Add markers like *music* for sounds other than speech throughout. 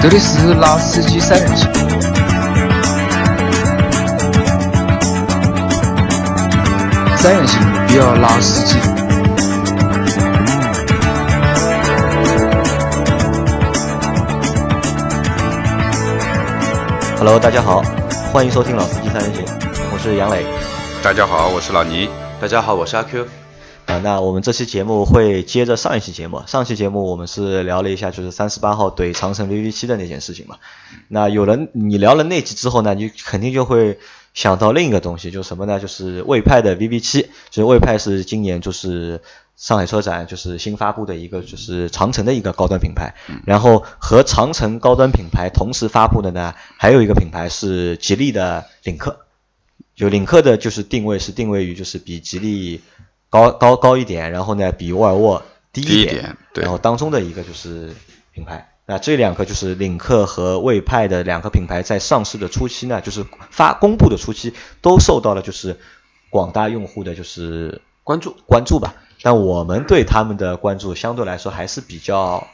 这里是老司机三人行，三人行不要老司机。Hello，大家好，欢迎收听老司机三人行，我是杨磊。大家好，我是老倪。大家好，我是阿 Q。啊，那我们这期节目会接着上一期节目，上期节目我们是聊了一下就是三十八号怼长城 VV 七的那件事情嘛。那有人你聊了那集之后呢，你肯定就会想到另一个东西，就是什么呢？就是魏派的 VV 七，就是魏派是今年就是上海车展就是新发布的一个就是长城的一个高端品牌，然后和长城高端品牌同时发布的呢，还有一个品牌是吉利的领克。就领克的就是定位是定位于就是比吉利高高高一点，然后呢比沃尔沃低低一点，点对然后当中的一个就是品牌。那这两个就是领克和魏派的两个品牌在上市的初期呢，就是发公布的初期都受到了就是广大用户的就是关注关注吧。但我们对他们的关注相对来说还是比较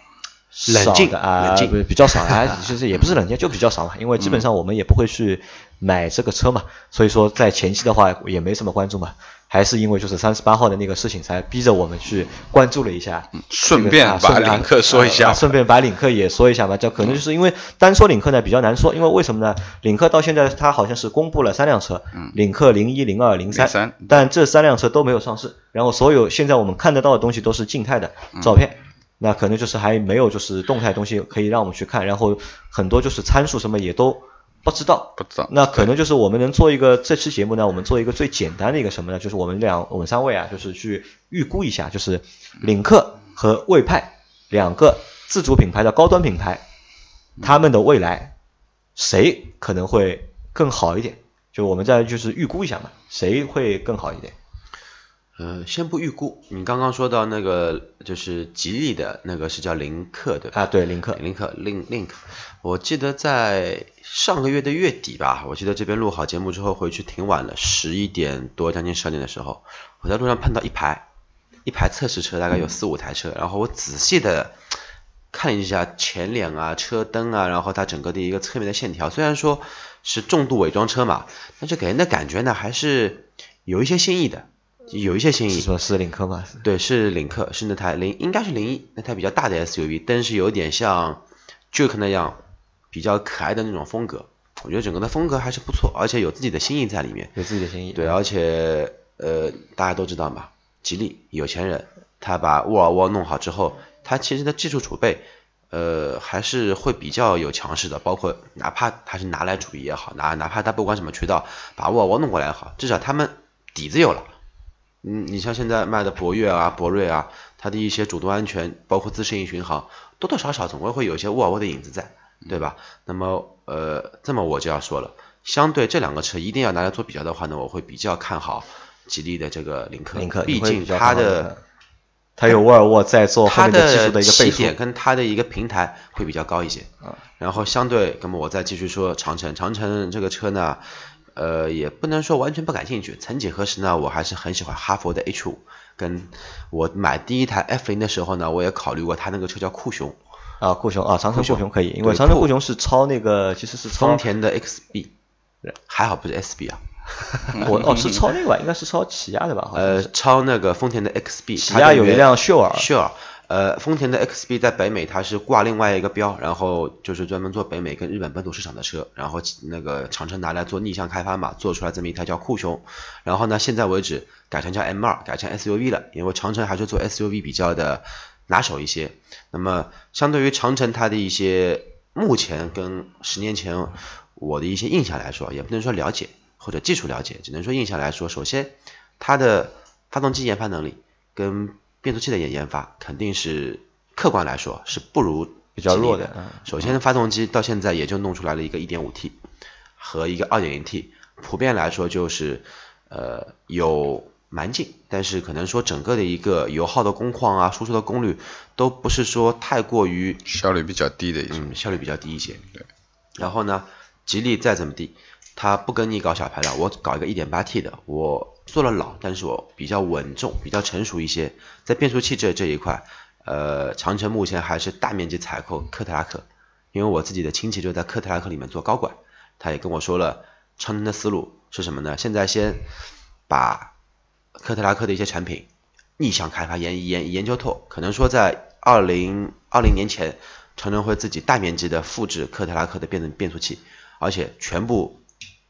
冷静少的啊，冷静比较少啊，其实也不是冷静，就比较少嘛。因为基本上我们也不会去买这个车嘛，所以说在前期的话也没什么关注嘛。还是因为就是三十八号的那个事情，才逼着我们去关注了一下。顺便把领克说一下啊顺便把领克也说一下吧。这可能就是因为单说领克呢比较难说，因为为什么呢？领克到现在它好像是公布了三辆车，领克零一、零二、零三03，但这三辆车都没有上市。然后所有现在我们看得到的东西都是静态的照片。那可能就是还没有就是动态东西可以让我们去看，然后很多就是参数什么也都不知道。不知道那可能就是我们能做一个这期节目呢，我们做一个最简单的一个什么呢？就是我们两我们三位啊，就是去预估一下，就是领克和魏派两个自主品牌的高端品牌，他们的未来谁可能会更好一点？就我们再就是预估一下嘛，谁会更好一点？呃，先不预估，你刚刚说到那个就是吉利的那个是叫领克对吧？啊，对，领克，领克 link link，我记得在上个月的月底吧，我记得这边录好节目之后回去挺晚了，十一点多将近十二点的时候，我在路上碰到一排一排测试车，大概有四五台车，然后我仔细的看一下前脸啊、车灯啊，然后它整个的一个侧面的线条，虽然说是重度伪装车嘛，但是给人的感觉呢还是有一些新意的，有一些新意。是说是领克吗？对，是领克，是那台零，应该是零一那台比较大的 SUV，但是有点像 Juke 那样比较可爱的那种风格。我觉得整个的风格还是不错，而且有自己的心意在里面。有自己的心意。对，而且呃，大家都知道嘛，吉利有钱人，他把沃尔沃弄好之后，他其实的技术储备，呃，还是会比较有强势的。包括哪怕他是拿来主义也好，哪哪怕他不管什么渠道把沃尔沃弄过来也好，至少他们底子有了。嗯，你像现在卖的博越啊、博瑞啊，它的一些主动安全，包括自适应巡航，多多少少总归会有一些沃尔沃的影子在，对吧？那么呃，这么我就要说了，相对这两个车一定要拿来做比较的话呢，我会比较看好吉利的这个领克，领克，毕竟它的它有沃尔沃在做后它面的技术的一个起背书。点跟它的一个平台会比较高一些。啊然后相对，那么我再继续说长城，长城这个车呢，呃，也不能说完全不感兴趣。曾几何时呢，我还是很喜欢哈佛的 H 五，跟我买第一台 F 零的时候呢，我也考虑过它那个车叫酷熊，啊，酷熊啊，长城酷熊可以，因为长城酷熊是抄那个，其实是抄丰田的 XB，还好不是 SB 啊，*laughs* 我哦是抄那个吧，应该是抄起亚的吧？呃，是超那个丰田的 XB，起亚有一辆秀尔，秀尔，呃，丰田的 XB 在北美它是挂另外一个标，然后就是专门做北美跟日本本土市场的车，然后那个长城拿来做逆向开发嘛，做出来这么一台叫酷熊，然后呢，现在为止改成叫 M2，改成 SUV 了，因为长城还是做 SUV 比较的拿手一些。那么相对于长城它的一些目前跟十年前我的一些印象来说，也不能说了解或者技术了解，只能说印象来说，首先它的发动机研发能力跟变速器的研研发肯定是客观来说是不如比较弱的嗯首先，发动机到现在也就弄出来了一个 1.5T 和一个 2.0T，普遍来说就是呃有蛮劲，但是可能说整个的一个油耗的工况啊、输出的功率都不是说太过于效率比较低的。嗯效率比较低一些。对。然后呢，吉利再怎么地，他不跟你搞小排量，我搞一个 1.8T 的，我做了老，但是我比较稳重，比较成熟一些，在变速器这这一块，呃，长城目前还是大面积采购科特拉克，因为我自己的亲戚就在科特拉克里面做高管，他也跟我说了长城的思路是什么呢？现在先把科特拉克的一些产品逆向开发研研研究透，可能说在二零二零年前，长城会自己大面积的复制科特拉克的变变速器，而且全部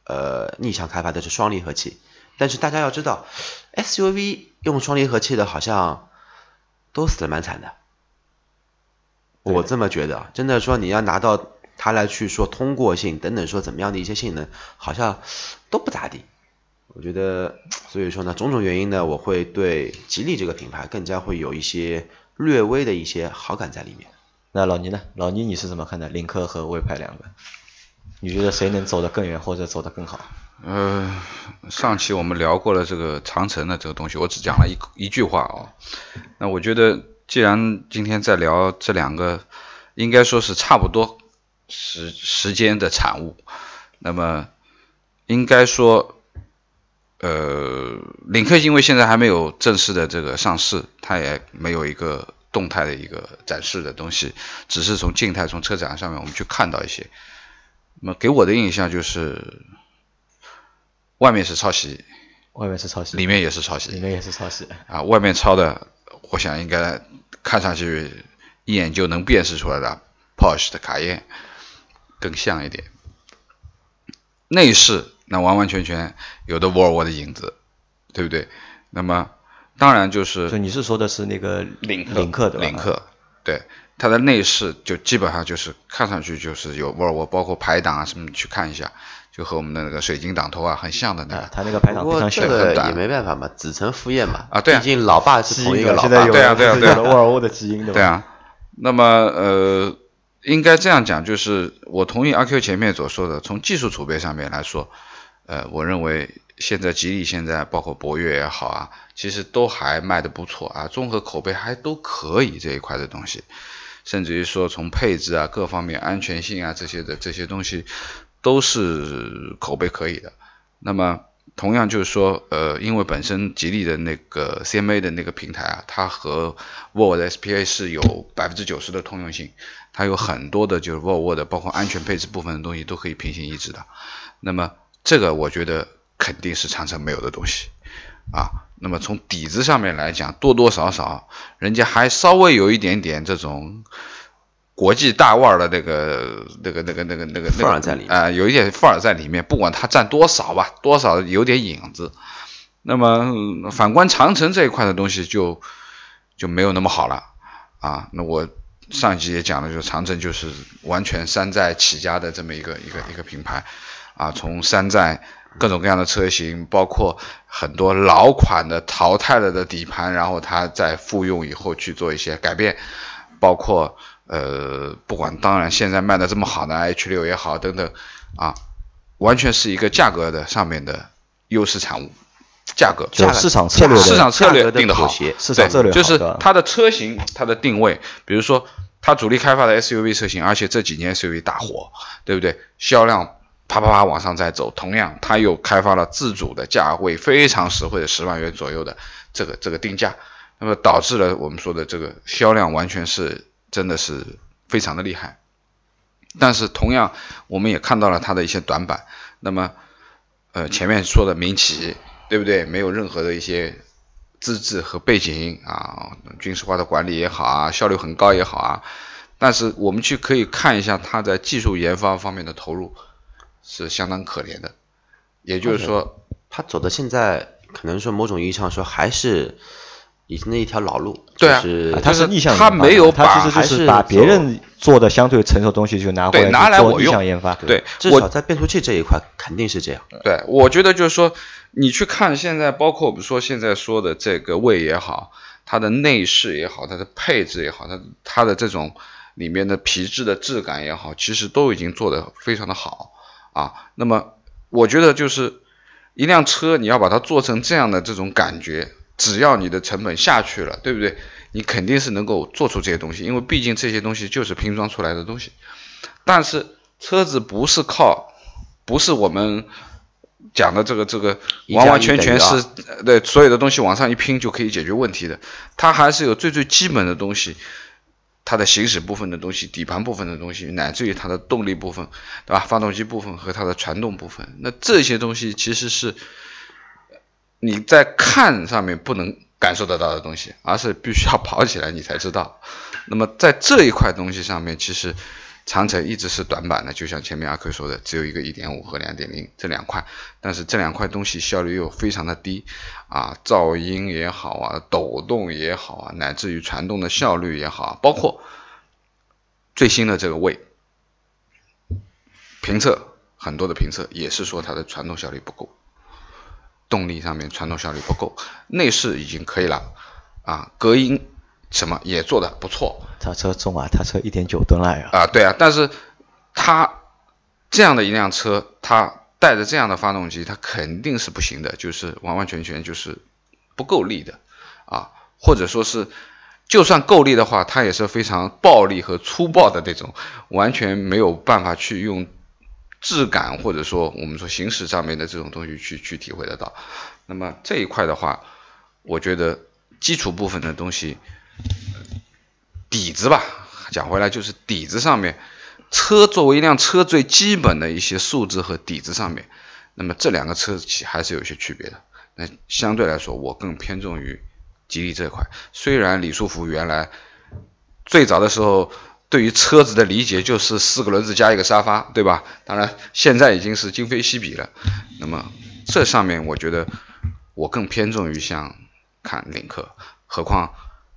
呃逆向开发的是双离合器。但是大家要知道，SUV 用双离合器的好像都死的蛮惨的。我这么觉得，真的说你要拿到它来去说通过性等等说怎么样的一些性能，好像都不咋地。我觉得，所以说呢，种种原因呢，我会对吉利这个品牌更加会有一些略微的一些好感在里面。那老倪呢？老倪你是怎么看的？领克和魏派两个，你觉得谁能走得更远或者走得更好？呃，上期我们聊过了这个长城的这个东西，我只讲了一一句话啊。那我觉得，既然今天在聊这两个，应该说是差不多时时间的产物，那么应该说，呃，领克因为现在还没有正式的这个上市，它也没有一个动态的一个展示的东西，只是从静态从车展上面我们去看到一些，那么给我的印象就是。外面是抄袭，外面是抄袭，里面也是抄袭，里面也是抄袭啊！外面抄的，我想应该看上去一眼就能辨识出来的，Porsche 的卡宴更像一点。内饰那完完全全有的沃尔沃的影子，对不对？那么当然就是，就你是说的是那个领领克对吧？领克对它的内饰就基本上就是看上去就是有沃尔沃，包括排档啊什么，去看一下。就和我们的那个水晶挡头啊很像的那个，它那个排档非常小，这个也没办法嘛，子承父业嘛。啊，对啊，毕竟老爸是同一个老爸，对啊，对啊，对啊，沃尔沃的基因对吧？对啊。那么呃，应该这样讲，就是我同意阿 Q 前面所说的，从技术储备上面来说，呃，我认为现在吉利现在包括博越也好啊，其实都还卖的不错啊，综合口碑还都可以这一块的东西，甚至于说从配置啊各方面安全性啊这些的这些东西。都是口碑可以的，那么同样就是说，呃，因为本身吉利的那个 CMA 的那个平台啊，它和沃尔沃的 SPA 是有百分之九十的通用性，它有很多的就是沃尔沃的包括安全配置部分的东西都可以平行移植的，那么这个我觉得肯定是长城没有的东西啊，那么从底子上面来讲，多多少少人家还稍微有一点点这种。国际大腕的那个、那个、那个、那个、那个范儿在里面啊，有一点范儿在里面，不管它占多少吧，多少有点影子。那么反观长城这一块的东西就就没有那么好了啊。那我上一集也讲了，就是长城就是完全山寨起家的这么一个一个一个品牌啊，从山寨各种各样的车型，包括很多老款的淘汰了的底盘，然后它再复用以后去做一些改变，包括。呃，不管，当然现在卖的这么好的 H 六也好，等等，啊，完全是一个价格的上面的优势产物，价格，就市场策略，市场策略定的好，市场策略就是它的车型，它的定位，比如说它主力开发的 SUV 车型，而且这几年 SUV 大火，对不对？销量啪啪啪往上再走，同样它又开发了自主的价位非常实惠的十万元左右的这个这个定价，那么导致了我们说的这个销量完全是。真的是非常的厉害，但是同样我们也看到了它的一些短板。那么，呃，前面说的民企，对不对？没有任何的一些资质和背景啊，军事化的管理也好啊，效率很高也好啊。但是我们去可以看一下它在技术研发方面的投入是相当可怜的。也就是说，他走到现在可能说某种意义上说还是。以前的一条老路，对啊，他是逆向，他没有把，他其实就是把别人做的相对成熟东西就拿过来拿来我逆向研发，对，至少在变速器这一块肯定是这样。对，我觉得就是说，你去看现在，包括我们说现在说的这个位也好，它的内饰也好，它的配置也好，它它的这种里面的皮质的质感也好，其实都已经做得非常的好啊。那么我觉得就是一辆车你要把它做成这样的这种感觉。只要你的成本下去了，对不对？你肯定是能够做出这些东西，因为毕竟这些东西就是拼装出来的东西。但是车子不是靠，不是我们讲的这个这个完完全全是对所有的东西往上一拼就可以解决问题的。它还是有最最基本的东西，它的行驶部分的东西、底盘部分的东西，乃至于它的动力部分，对吧？发动机部分和它的传动部分，那这些东西其实是你在看上面不能感受得到的东西，而是必须要跑起来你才知道。那么在这一块东西上面，其实长城一直是短板的，就像前面阿 Q 说的，只有一个1.5和2.0这两块，但是这两块东西效率又非常的低啊，噪音也好啊，抖动也好啊，乃至于传动的效率也好，啊包括最新的这个位评测，很多的评测也是说它的传动效率不够，动力上面传动效率不够，内饰已经可以了啊，隔音。什么也做的不错，他车重啊，他车一点九吨了呀。啊，对啊，但是它这样的一辆车，它带着这样的发动机，它肯定是不行的，就是完完全全就是不够力的啊，或者说是就算够力的话，它也是非常暴力和粗暴的那种，完全没有办法去用质感或者说我们说行驶上面的这种东西去去体会得到。那么这一块的话，我觉得基础部分的东西。底子吧，讲回来就是底子上面，车作为一辆车最基本的一些素质和底子上面，那么这两个车企还是有些区别的。那相对来说，我更偏重于吉利这块。虽然李书福原来最早的时候对于车子的理解就是四个轮子加一个沙发，对吧？当然现在已经是今非昔比了。那么这上面我觉得我更偏重于像看领克，何况。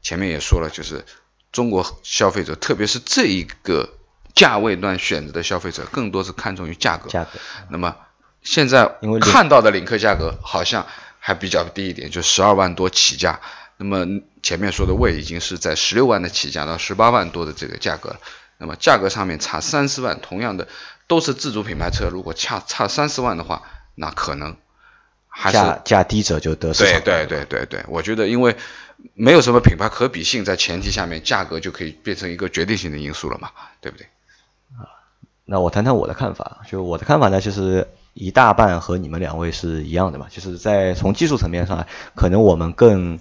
前面也说了，就是中国消费者，特别是这一个价位段选择的消费者，更多是看重于价格。价格。那么现在看到的领克价格好像还比较低一点，就十二万多起价。那么前面说的位已经是在十六万的起价到十八万多的这个价格了。那么价格上面差三四万，同样的都是自主品牌车，如果差差三四万的话，那可能还是价价低者就得。对对对对对，我觉得因为。没有什么品牌可比性，在前提下面，价格就可以变成一个决定性的因素了嘛，对不对？啊，那我谈谈我的看法。就我的看法呢，其实一大半和你们两位是一样的嘛，就是在从技术层面上，可能我们更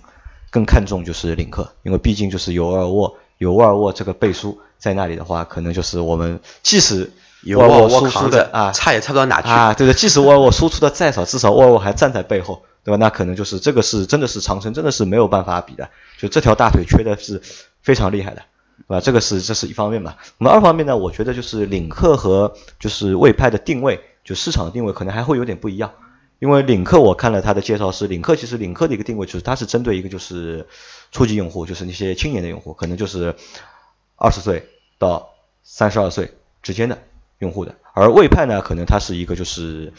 更看重就是领克，因为毕竟就是有沃尔沃，有沃尔沃这个背书在那里的话，可能就是我们即使有沃尔沃输出的啊，差也差不到哪去啊，对对，即使沃尔沃输出的再少，至少沃尔沃还站在背后。对吧？那可能就是这个是真的是长城，真的是没有办法比的。就这条大腿缺的是非常厉害的，对吧？这个是这是一方面嘛。那么二方面呢，我觉得就是领克和就是魏派的定位，就市场定位可能还会有点不一样。因为领克我看了它的介绍是，领克其实领克的一个定位就是它是针对一个就是初级用户，就是那些青年的用户，可能就是二十岁到三十二岁之间的用户的。而魏派呢，可能它是一个就是。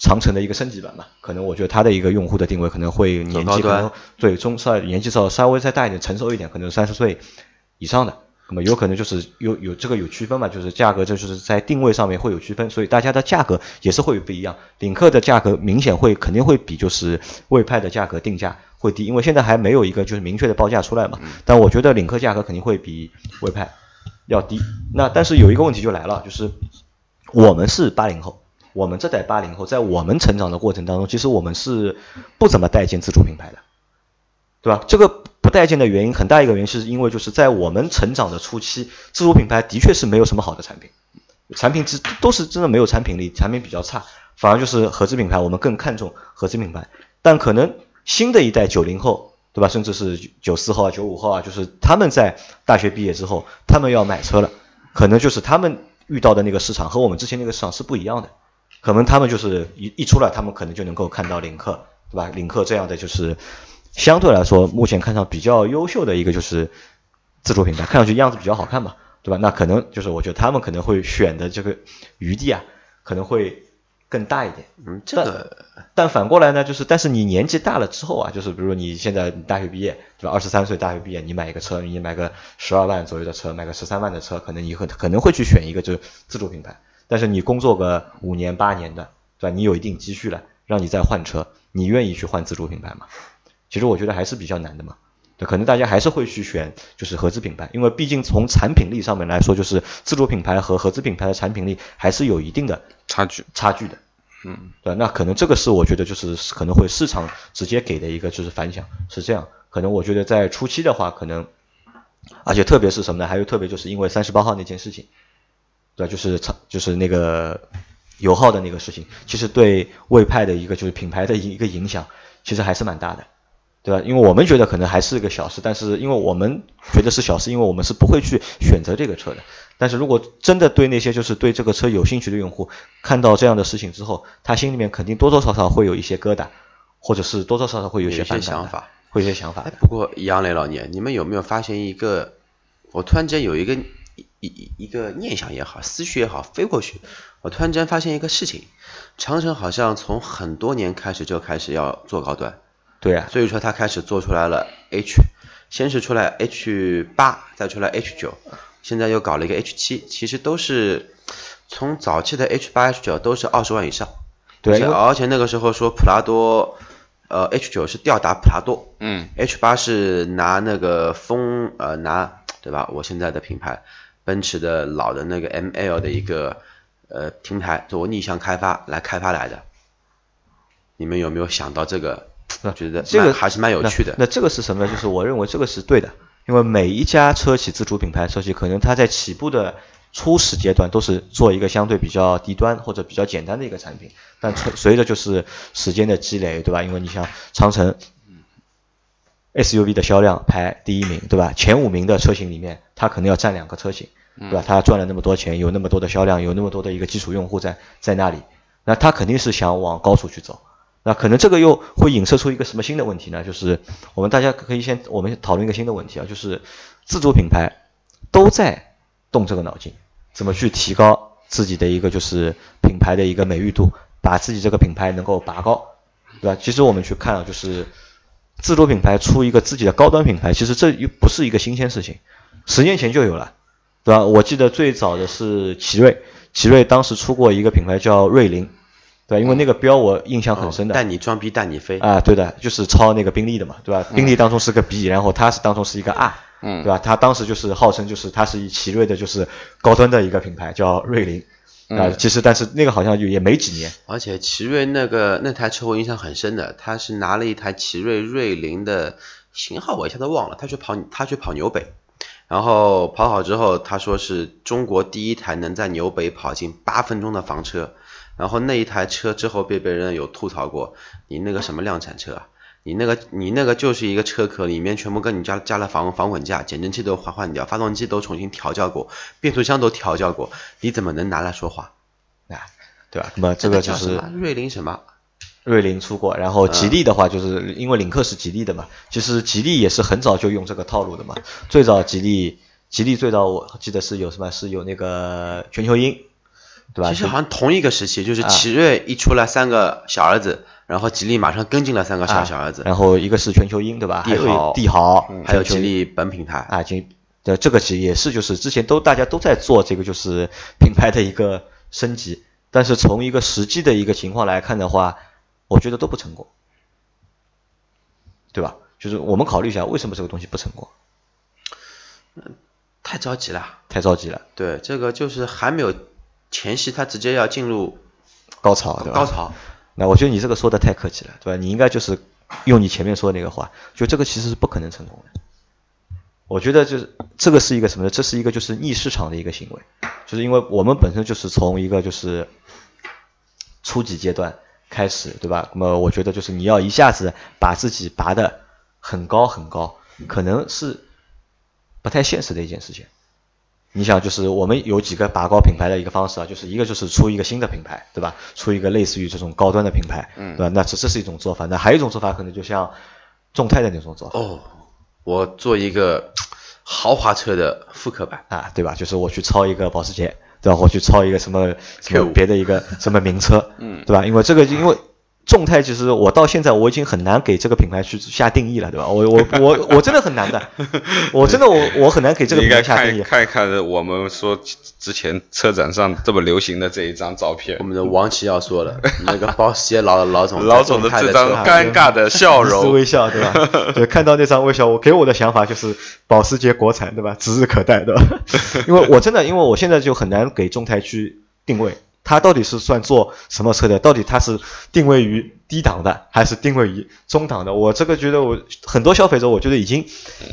长城的一个升级版嘛，可能我觉得它的一个用户的定位可能会年纪可能对中稍年纪稍稍微再大一点成熟一点，可能三十岁以上的，那么有可能就是有有这个有区分嘛，就是价格这就是在定位上面会有区分，所以大家的价格也是会有不一样。领克的价格明显会肯定会比就是魏派的价格定价会低，因为现在还没有一个就是明确的报价出来嘛。但我觉得领克价格肯定会比魏派要低。那但是有一个问题就来了，就是我们是八零后。我们这代八零后，在我们成长的过程当中，其实我们是不怎么待见自主品牌的，对吧？这个不待见的原因很大一个原因是因为就是在我们成长的初期，自主品牌的确是没有什么好的产品，产品是都是真的没有产品力，产品比较差，反而就是合资品牌，我们更看重合资品牌。但可能新的一代九零后，对吧？甚至是九四后啊、九五后啊，就是他们在大学毕业之后，他们要买车了，可能就是他们遇到的那个市场和我们之前那个市场是不一样的。可能他们就是一一出来，他们可能就能够看到领克，对吧？领克这样的就是相对来说目前看上比较优秀的一个就是自主品牌，看上去样子比较好看嘛，对吧？那可能就是我觉得他们可能会选的这个余地啊，可能会更大一点。嗯，这个但反过来呢，就是但是你年纪大了之后啊，就是比如你现在大学毕业，对吧？二十三岁大学毕业，你买一个车，你买个十二万左右的车，买个十三万的车，可能以后可能会去选一个就是自主品牌。但是你工作个五年八年的，对吧？你有一定积蓄了，让你再换车，你愿意去换自主品牌吗？其实我觉得还是比较难的嘛。对，可能大家还是会去选就是合资品牌，因为毕竟从产品力上面来说，就是自主品牌和合资品牌的产品力还是有一定的差距差距的。嗯，对，那可能这个是我觉得就是可能会市场直接给的一个就是反响是这样。可能我觉得在初期的话，可能而且特别是什么呢？还有特别就是因为三十八号那件事情，对？就是长就是那个油耗的那个事情，其实对魏派的一个就是品牌的一个影响，其实还是蛮大的，对吧？因为我们觉得可能还是个小事，但是因为我们觉得是小事，因为我们是不会去选择这个车的。但是如果真的对那些就是对这个车有兴趣的用户，看到这样的事情之后，他心里面肯定多多少少会有一些疙瘩，或者是多多少少会有一有些想法，会有些想法。哎不过杨磊老聂，你们有没有发现一个？我突然间有一个一一一个念想也好，思绪也好，飞过去，我突然间发现一个事情，长城好像从很多年开始就开始要做高端，对啊，所以说它开始做出来了 H，先是出来 H 八，再出来 H 九，现在又搞了一个 H 七，其实都是从早期的 H 八、H 九都是二十万以上，对而且那个时候说普拉多，呃 H 九是吊打普拉多，嗯，H 八是拿那个风呃拿对吧？我现在的品牌奔驰的老的那个 ML 的一个呃平台做逆向开发来开发来的，你们有没有想到这个？那觉得这个还是蛮有趣的。那。那这个是什么呢？就是我认为这个是对的，因为每一家车企自主品牌车企，可能它在起步的初始阶段都是做一个相对比较低端或者比较简单的一个产品，但随随着就是时间的积累，对吧？因为你像长城。SUV 的销量排第一名，对吧？前五名的车型里面，它可能要占两个车型，对吧？它赚了那么多钱，有那么多的销量，有那么多的一个基础用户在在那里，那它肯定是想往高处去走。那可能这个又会影射出一个什么新的问题呢？就是我们大家可以先我们讨论一个新的问题啊，就是自主品牌都在动这个脑筋，怎么去提高自己的一个就是品牌的一个美誉度，把自己这个品牌能够拔高，对吧？其实我们去看啊，就是自主品牌出一个自己的高端品牌，其实这又不是一个新鲜事情，十年前就有了，对吧？我记得最早的是奇瑞，奇瑞当时出过一个品牌叫瑞麟，对吧？因为那个标我印象很深的。带你装逼带你飞，啊，对的，就是抄那个宾利的嘛，对吧？宾利当中是个 B，然后它是当中是一个 R，嗯对吧？它当时就是号称就是它是以奇瑞的就是高端的一个品牌叫瑞麟，啊，其实但是那个好像就也没几年，而且奇瑞那个那台车我印象很深的，他是拿了一台奇瑞瑞麟的型号，我一下子忘了，他去跑他去跑纽北，然后跑好之后，他说是中国第一台能在纽北跑进八分钟的房车，然后那一台车之后被别人有吐槽过，你那个什么量产车啊？你那个你那个就是一个车壳，里面全部跟你加加了防防滚架，减震器都换换掉，发动机都重新调教过，变速箱都调教过，你怎么能拿来说话？啊，对吧？那么这个就是瑞麟什么？瑞麟出过，然后吉利的话，就是因为领克是吉利的嘛，其实吉利也是很早就用这个套路的嘛。最早吉利，吉利最早我记得是有什么，是有那个全球鹰，对吧？其实好像同一个时期，就是啊奇瑞一出来三个小儿子，然后吉利马上跟进了三个小啊小儿子，然后一个是全球鹰，对吧？帝豪帝豪，还有吉利本品牌。啊，吉的这个其实也是就是之前都大家都在做这个就是品牌的一个升级，但是从一个实际的一个情况来看的话，我觉得都不成功，对吧？就是我们考虑一下为什么这个东西不成功，太着急了，太着急了，对，这个就是还没有前戏，他直接要进入高潮，对吧？高潮。那我觉得你这个说的太客气了，对吧？你应该就是用你前面说的那个话，就这个其实是不可能成功的。我觉得就是这个是一个什么呢？这是一个就是逆市场的一个行为，就是因为我们本身就是从一个就是初级阶段开始，对吧？那么我觉得就是你要一下子把自己拔得很高很高，可能是不太现实的一件事情。你想，就是我们有几个拔高品牌的一个方式啊，就是一个就是出一个新的品牌，对吧？出一个类似于这种高端的品牌，嗯对吧？那这这是一种做法。那还有一种做法，可能就像众泰的那种做法哦，我做一个豪华车的复刻版，啊，对吧？就是我去抄一个保时捷，对吧？我去抄一个什么什么别的一个什么名车，嗯对吧？因为这个，因为众泰其实我到现在我已经很难给这个品牌去下定义了，对吧？我我我我真的很难的，*laughs* 我真的我我很难给这个品牌下定义。看看一看我们说之前车展上这么流行的这一张照片我，们的王琦要说了，*laughs* 那个保时捷老老总老总的在这张尴尬的笑容，*laughs* 微笑，对吧？对，看到那张微笑，我给我的想法就是保时捷国产，对吧？指日可待，对吧？因为我真的，因为我现在就很难给众泰去定位，它到底是算做什么车的？到底它是定位于低档的，还是定位于中档的？我这个觉得我很多消费者，我觉得已经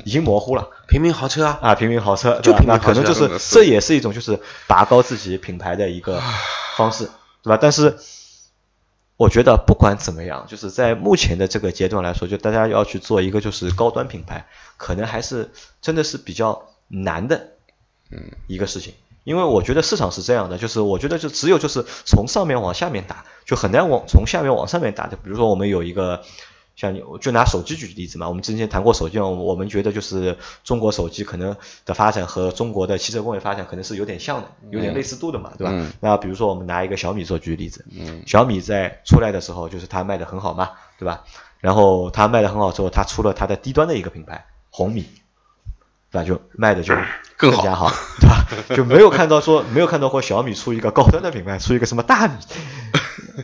已经模糊了平民豪车啊，啊，平民豪车，就对吧？那平民豪车可能就是是这也是一种就是拔高自己品牌的一个方式，对吧？但是我觉得不管怎么样，就是在目前的这个阶段来说，就大家要去做一个就是高端品牌，可能还是真的是比较难的，嗯，一个事情。因为我觉得市场是这样的，就是我觉得就只有就是从上面往下面打，就很难往从下面往上面打的。比如说我们有一个像你就拿手机举例子嘛，我们之前谈过手机，我我们觉得就是中国手机可能的发展和中国的汽车工业发展可能是有点像的，有点类似度的嘛，对吧？嗯那比如说我们拿一个小米做举例子，小米在出来的时候就是它卖的很好嘛，对吧？然后它卖的很好之后，它出了它的低端的一个品牌红米，对吧？就卖的就更好加好，*laughs* 对吧？就没有看到说没有看到过小米出一个高端的品牌，出一个什么大米，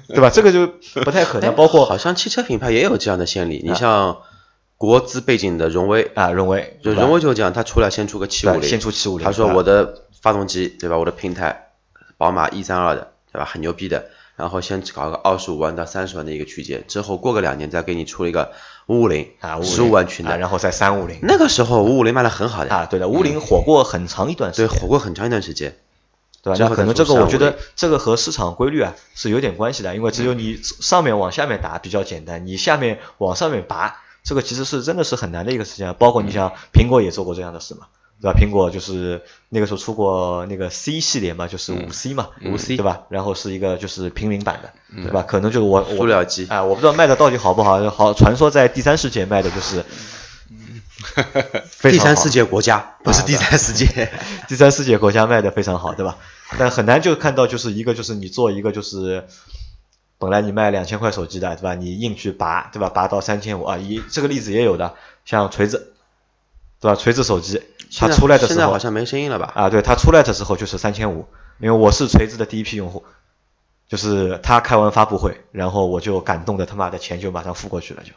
对吧？这个就不太可能。包括好像汽车品牌也有这样的先例，你像国资背景的荣威，啊荣威，就荣威就是这样，他出来先出个七五零，先出七五零他说我的发动机对吧，我的平台宝马 E 三二的对吧，很牛逼的，然后先搞个二十五万到三十万的一个区间，之后过个两年再给你出一个五五零啊十五万区的，啊然后再三五零那个时候五五零卖的很好的，啊，对的，五五零火过很长一段时间对，火过很长一段时间。对吧？那可能这再出350个我觉得这个和市场规律啊是有点关系的，因为只有你上面往下面打比较简单，你下面往上面拔，这个其实是真的是很难的一个事情啊。包括你像苹果也做过这样的事嘛，对吧？苹果就是那个时候出过那个 C 系列嘛，就是五 C 嘛，五 C 对吧？然后是一个就是平民版的，对吧？可能就是我我塑料机啊，我不知道卖的到底好不好，好传说在第三世界卖的就是。*laughs* 非常好第三世界国家不是第三世界，*laughs* 第三世界国家卖的非常好，对吧？但很难就看到就是一个就是你做一个就是本来你卖两千块手机的，对吧？你硬去拔，对吧？拔到三千五啊，一这个例子也有的，像锤子，对吧？锤子手机它出来的时候现在好像没声音了吧？啊，对，它出来的时候就是三千五，因为我是锤子的第一批用户，就是他开完发布会，然后我就感动的他妈的钱就马上付过去了就。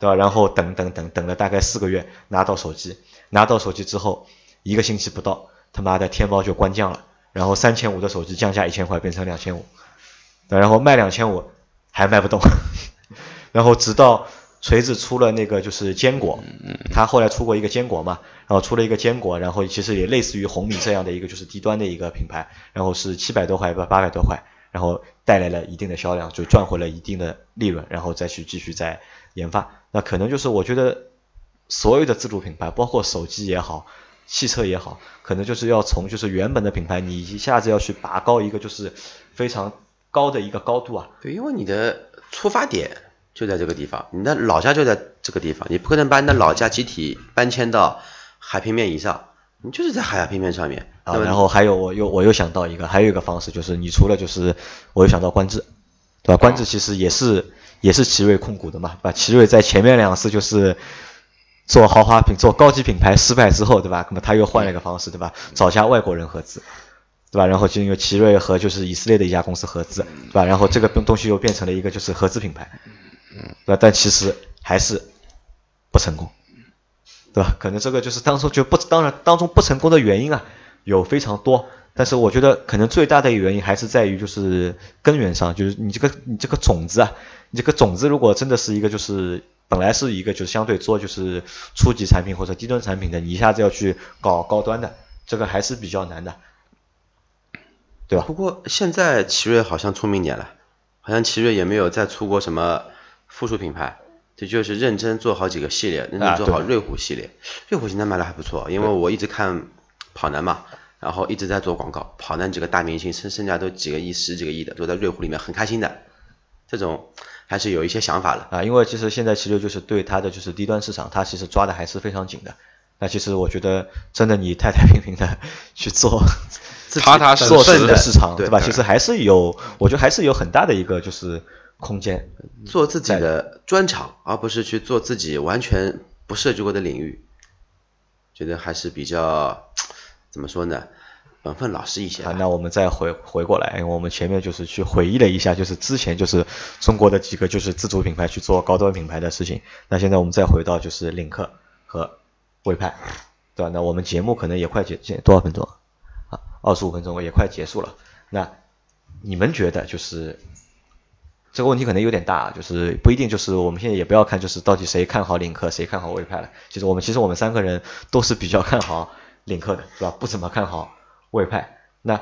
对吧？然后等等等等了大概四个月，拿到手机，拿到手机之后，一个星期不到，他妈的天猫就关降了，然后三千五的手机降价一千块变成两千五，对，然后卖两千五还卖不动，*laughs* 然后直到锤子出了那个就是坚果，他后来出过一个坚果嘛，然后出了一个坚果，然后其实也类似于红米这样的一个就是低端的一个品牌，然后是七百多块吧，八百多块，然后带来了一定的销量，就赚回了一定的利润，然后再去继续再研发。那可能就是我觉得所有的自主品牌，包括手机也好，汽车也好，可能就是要从就是原本的品牌，你一下子要去拔高一个就是非常高的一个高度啊。对，因为你的出发点就在这个地方，你的老家就在这个地方，你不可能把你的老家集体搬迁到海平面以上，你就是在海平面上面。啊，然后还有我又我又想到一个，还有一个方式就是你除了就是我又想到观致，对吧？观致其实也是也是奇瑞控股的嘛，对吧？奇瑞在前面两次就是做豪华品、做高级品牌失败之后，对吧？那么他又换了一个方式，对吧？找家外国人合资，对吧？然后就因为奇瑞和就是以色列的一家公司合资，对吧？然后这个东东西又变成了一个就是合资品牌，对吧？但其实还是不成功。对吧？可能这个就是当初就不当然当中不成功的原因啊，有非常多，但是我觉得可能最大的原因还是在于就是根源上，就是你这个你这个种子啊，你这个种子如果真的是一个就是本来是一个就是相对做就是初级产品或者低端产品的，你一下子要去搞高端的，这个还是比较难的，对吧？不过现在奇瑞好像出名点了，好像奇瑞也没有再出过什么附属品牌，这就是认真做好几个系列，认真做好瑞虎系列。瑞虎现在卖的还不错，因为我一直看跑男嘛，然后一直在做广告，跑男几个大明星身身价都几个亿、十几个亿的，都在瑞虎里面很开心的，这种还是有一些想法的。啊，因为其实现在其实就是对它的就是低端市场，它其实抓的还是非常紧的。那其实我觉得，真的你太太平平的去做自己踏踏实做自己实的的市场，对吧？其实还是有，我觉得还是有很大的一个就是空间。做自己的专长，而不是去做自己完全不涉及过的领域，觉得还是比较 *tsk* 怎么说呢，本分老实一些。啊，那我们再回回过来，因为我们前面就是去回忆了一下，就是之前就是中国的几个就是自主品牌去做高端品牌的事情。那现在我们再回到就是领克和魏派，对吧？那我们节目可能也快结结多少分钟啊？二十五分钟也快结束了。那你们觉得就是这个问题可能有点大，就是不一定就是我们现在也不要看就是到底谁看好领克，谁看好魏派了。其实我们其实我们三个人都是比较看好领克的，是吧？不怎么看好魏派。那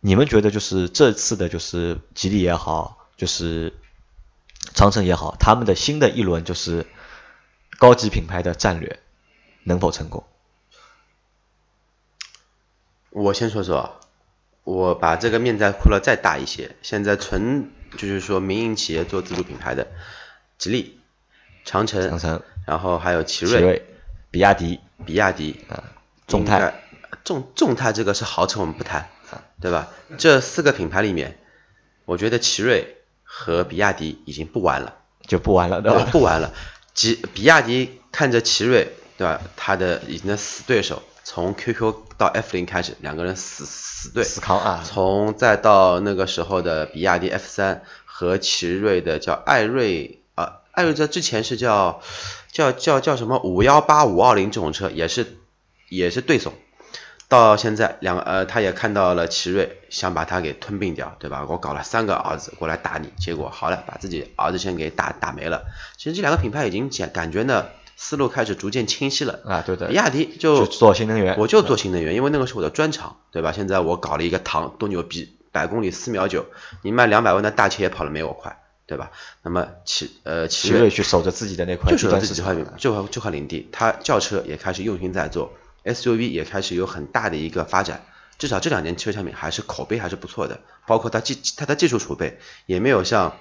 你们觉得就是这次的就是吉利也好，就是长城也好，他们的新的一轮就是高级品牌的战略能否成功？我先说说，我把这个面再扩了再大一些。现在纯就是说民营企业做自主品牌的，吉利、长城、长城，然后还有奇奇瑞、比亚迪、比亚迪、啊，众泰、众众泰这个是豪车，我们不谈，对吧？这四个品牌里面，我觉得奇瑞和比亚迪已经不玩了，就不玩了，对对吧？不玩了。吉比亚迪看着奇瑞，对吧？他的已经的死对手，从 QQ 到 F 零开始，两个人死死对，死扛啊，从再到那个时候的比亚迪 F 三和奇瑞的叫艾瑞啊，艾瑞这之前是叫叫叫叫什么五幺八五二零这种车，也是也是对手。到现在两个呃，他也看到了奇瑞，想把他给吞并掉，对吧？我搞了三个儿子过来打你，结果好了，把自己儿子先给打打没了。其实这两个品牌已经感感觉呢，思路开始逐渐清晰了。啊，对的比，亚迪就做新能源，我就做新能源，因为那个是我的专长，对吧？现在我搞了一个唐，多牛逼，百公里四秒九，你卖两百万的大切也跑得没我快，对吧？那么奇呃奇奇瑞去守着自己的那块就是低端市自己这块场，这块这块领地，它轿车也开始用心在做，SUV 也开始有很大的一个发展。至少这两年汽车产品还是口碑还是不错的，包括它技它的技术储备也没有像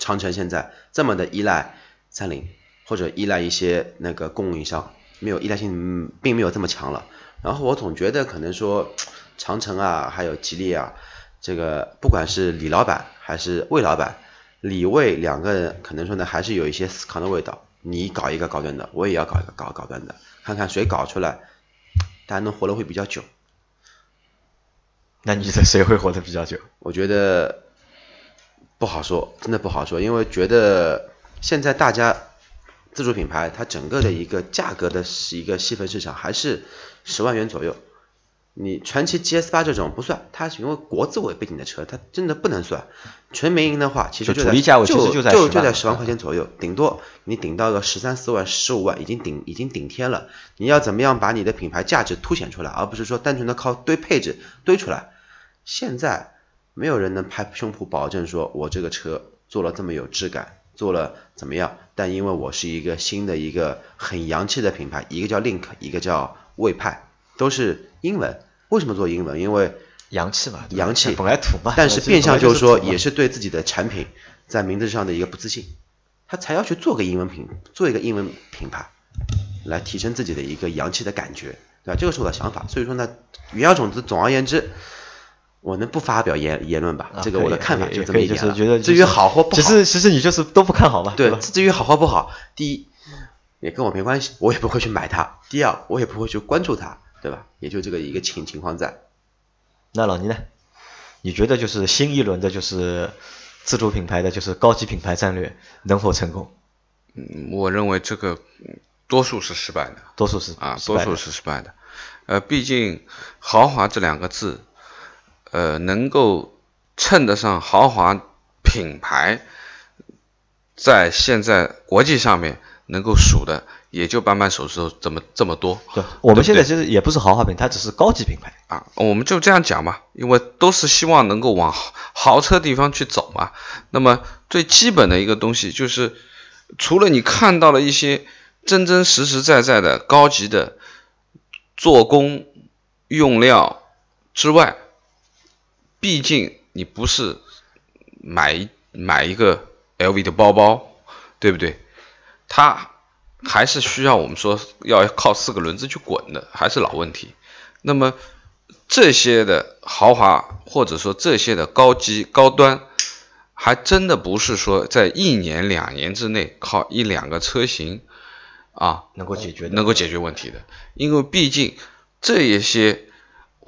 长城现在这么的依赖三菱或者依赖一些那个供应商，没有依赖性嗯并没有这么强了。然后我总觉得可能说长城啊，还有吉利啊，这个不管是李老板还是魏老板，李魏两个人可能说呢还是有一些死扛的味道。你搞一个高端的，我也要搞一个搞高端的，看看谁搞出来，大家能活得会比较久。那你觉得谁会活得比较久？我觉得不好说，真的不好说，因为觉得现在大家自主品牌它整个的一个价格的是一个细分市场还是十万元左右。你传祺 GS 八这种不算，它是因为国字为背景的车，它真的不能算。纯民营的话，其实就在就就在十万块钱左右，顶多你顶到个十三四万、十五万，已经顶已经顶天了。你要怎么样把你的品牌价值凸显出来，而不是说单纯的靠堆配置堆出来。现在没有人能拍胸脯保证说我这个车做了这么有质感，做了怎么样？但因为我是一个新的一个很洋气的品牌，一个叫 Link，一个叫魏派，都是英文。为什么做英文？因为洋气嘛，洋气本来土嘛，但是变相就是说，也是是对自己的产品在名字上的一个不自信，他才要去做个英文品，做一个英文品牌，来提升自己的一个洋气的感觉，对吧？这个是我的想法。所以说呢，原药种子，总而言之，我能不发表言言论吧？啊这个我的看法就这么一点了。就是觉得至于好或不好，其实其实你就是都不看好吧，对？，至于好或不好，第一也跟我没关系，我也不会去买它；第二，我也不会去关注它，对吧？也就这个一个情情况在。那老倪呢？你觉得就是新一轮的就是自主品牌的就是高级品牌战略能否成功？嗯我认为这个嗯多数是失败的多数是啊，多数是失败的。呃，毕竟豪华这两个字，呃，能够称得上豪华品牌，在现在国际上面能够数的，也就扳扳手指头这么这么多。对，我们现在其实也不是豪华品，它只是高级品牌。啊，我们就这样讲嘛，因为都是希望能够往豪豪车地方去走嘛。那么最基本的一个东西就是，除了你看到了一些真真实实在在的高级的做工用料之外，毕竟你不是买一买一个 LV 的包包，对不对？它还是需要我们说要靠四个轮子去滚的，还是老问题。那么这些的豪华或者说这些的高级高端，还真的不是说在一年两年之内靠一两个车型啊能够解决能够解决问题的，因为毕竟这一些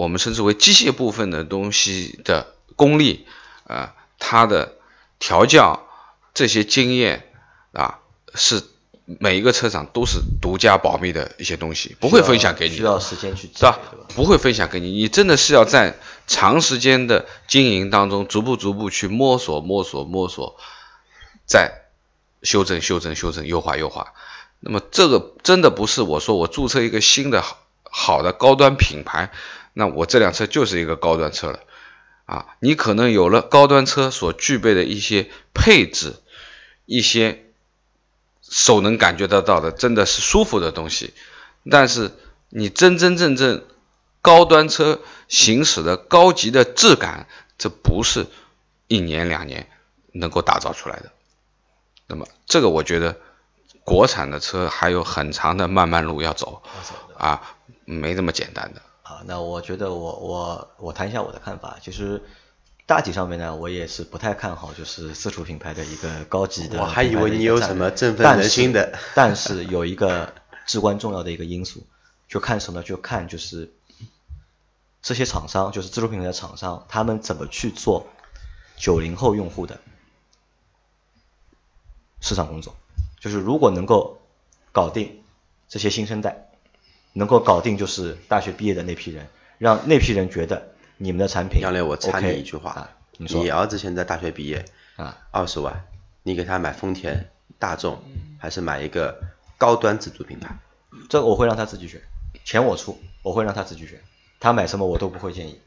我们称之为机械部分的东西的功力啊、它的调教这些经验啊是每一个车厂都是独家保密的一些东西，不会分享给你的，需要时间去是吧对吧？不会分享给你，你真的是要在长时间的经营当中，逐步逐步去摸索、摸索、摸索，再修正、修正、修正、优化、优化。那么这个真的不是我说我注册一个新的好好的高端品牌，那我这辆车就是一个高端车了啊！你可能有了高端车所具备的一些配置，一些手能感觉得到的，真的是舒服的东西，但是你真真正正高端车行驶的高级的质感，这不是一年两年能够打造出来的。那么这个我觉得国产的车还有很长的漫漫路要走啊，没这么简单的。啊，那我觉得我我我谈一下我的看法，其实大体上面呢，我也是不太看好就是自主品牌的一个高级的。我还以为你有什么振奋人心的但是，但是有一个至关重要的一个因素，就看什么？就看就是这些厂商，就是自主品牌的厂商，他们怎么去做九零后用户的市场工作。就是如果能够搞定这些新生代，能够搞定就是大学毕业的那批人，让那批人觉得你们的产品。杨磊，我插你一句话，啊，你说你儿子现在大学毕业，啊，二十万，你给他买丰田、大众，还是买一个高端自主品牌？这个我会让他自己选，钱我出，我会让他自己选，他买什么我都不会建议，是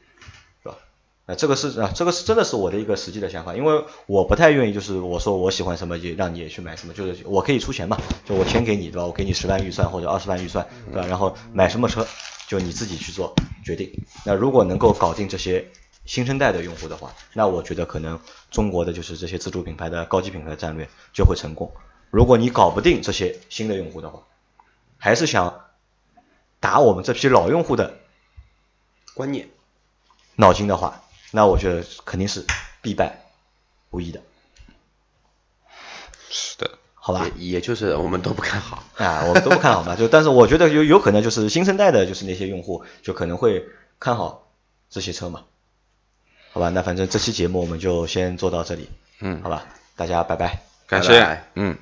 吧？啊，这个是啊，这个是真的是我的一个实际的想法，因为我不太愿意就是我说我喜欢什么就让你也去买什么，就是我可以出钱嘛，就我钱给你对吧？我给你十万预算或者二十万预算对吧？然后买什么车就你自己去做决定。那如果能够搞定这些新生代的用户的话，那我觉得可能中国的就是这些自主品牌的高级品牌的战略就会成功。如果你搞不定这些新的用户的话，还是想打我们这批老用户的观念，脑筋的话，那我觉得肯定是必败无疑的，是的，好吧？也也就是我们都不看好。啊，我们都不看好嘛，就但是我觉得有有可能就是新生代的，就是那些用户就可能会看好这些车嘛，好吧？那反正这期节目我们就先做到这里，嗯，好吧？大家拜拜。感谢拜拜，嗯。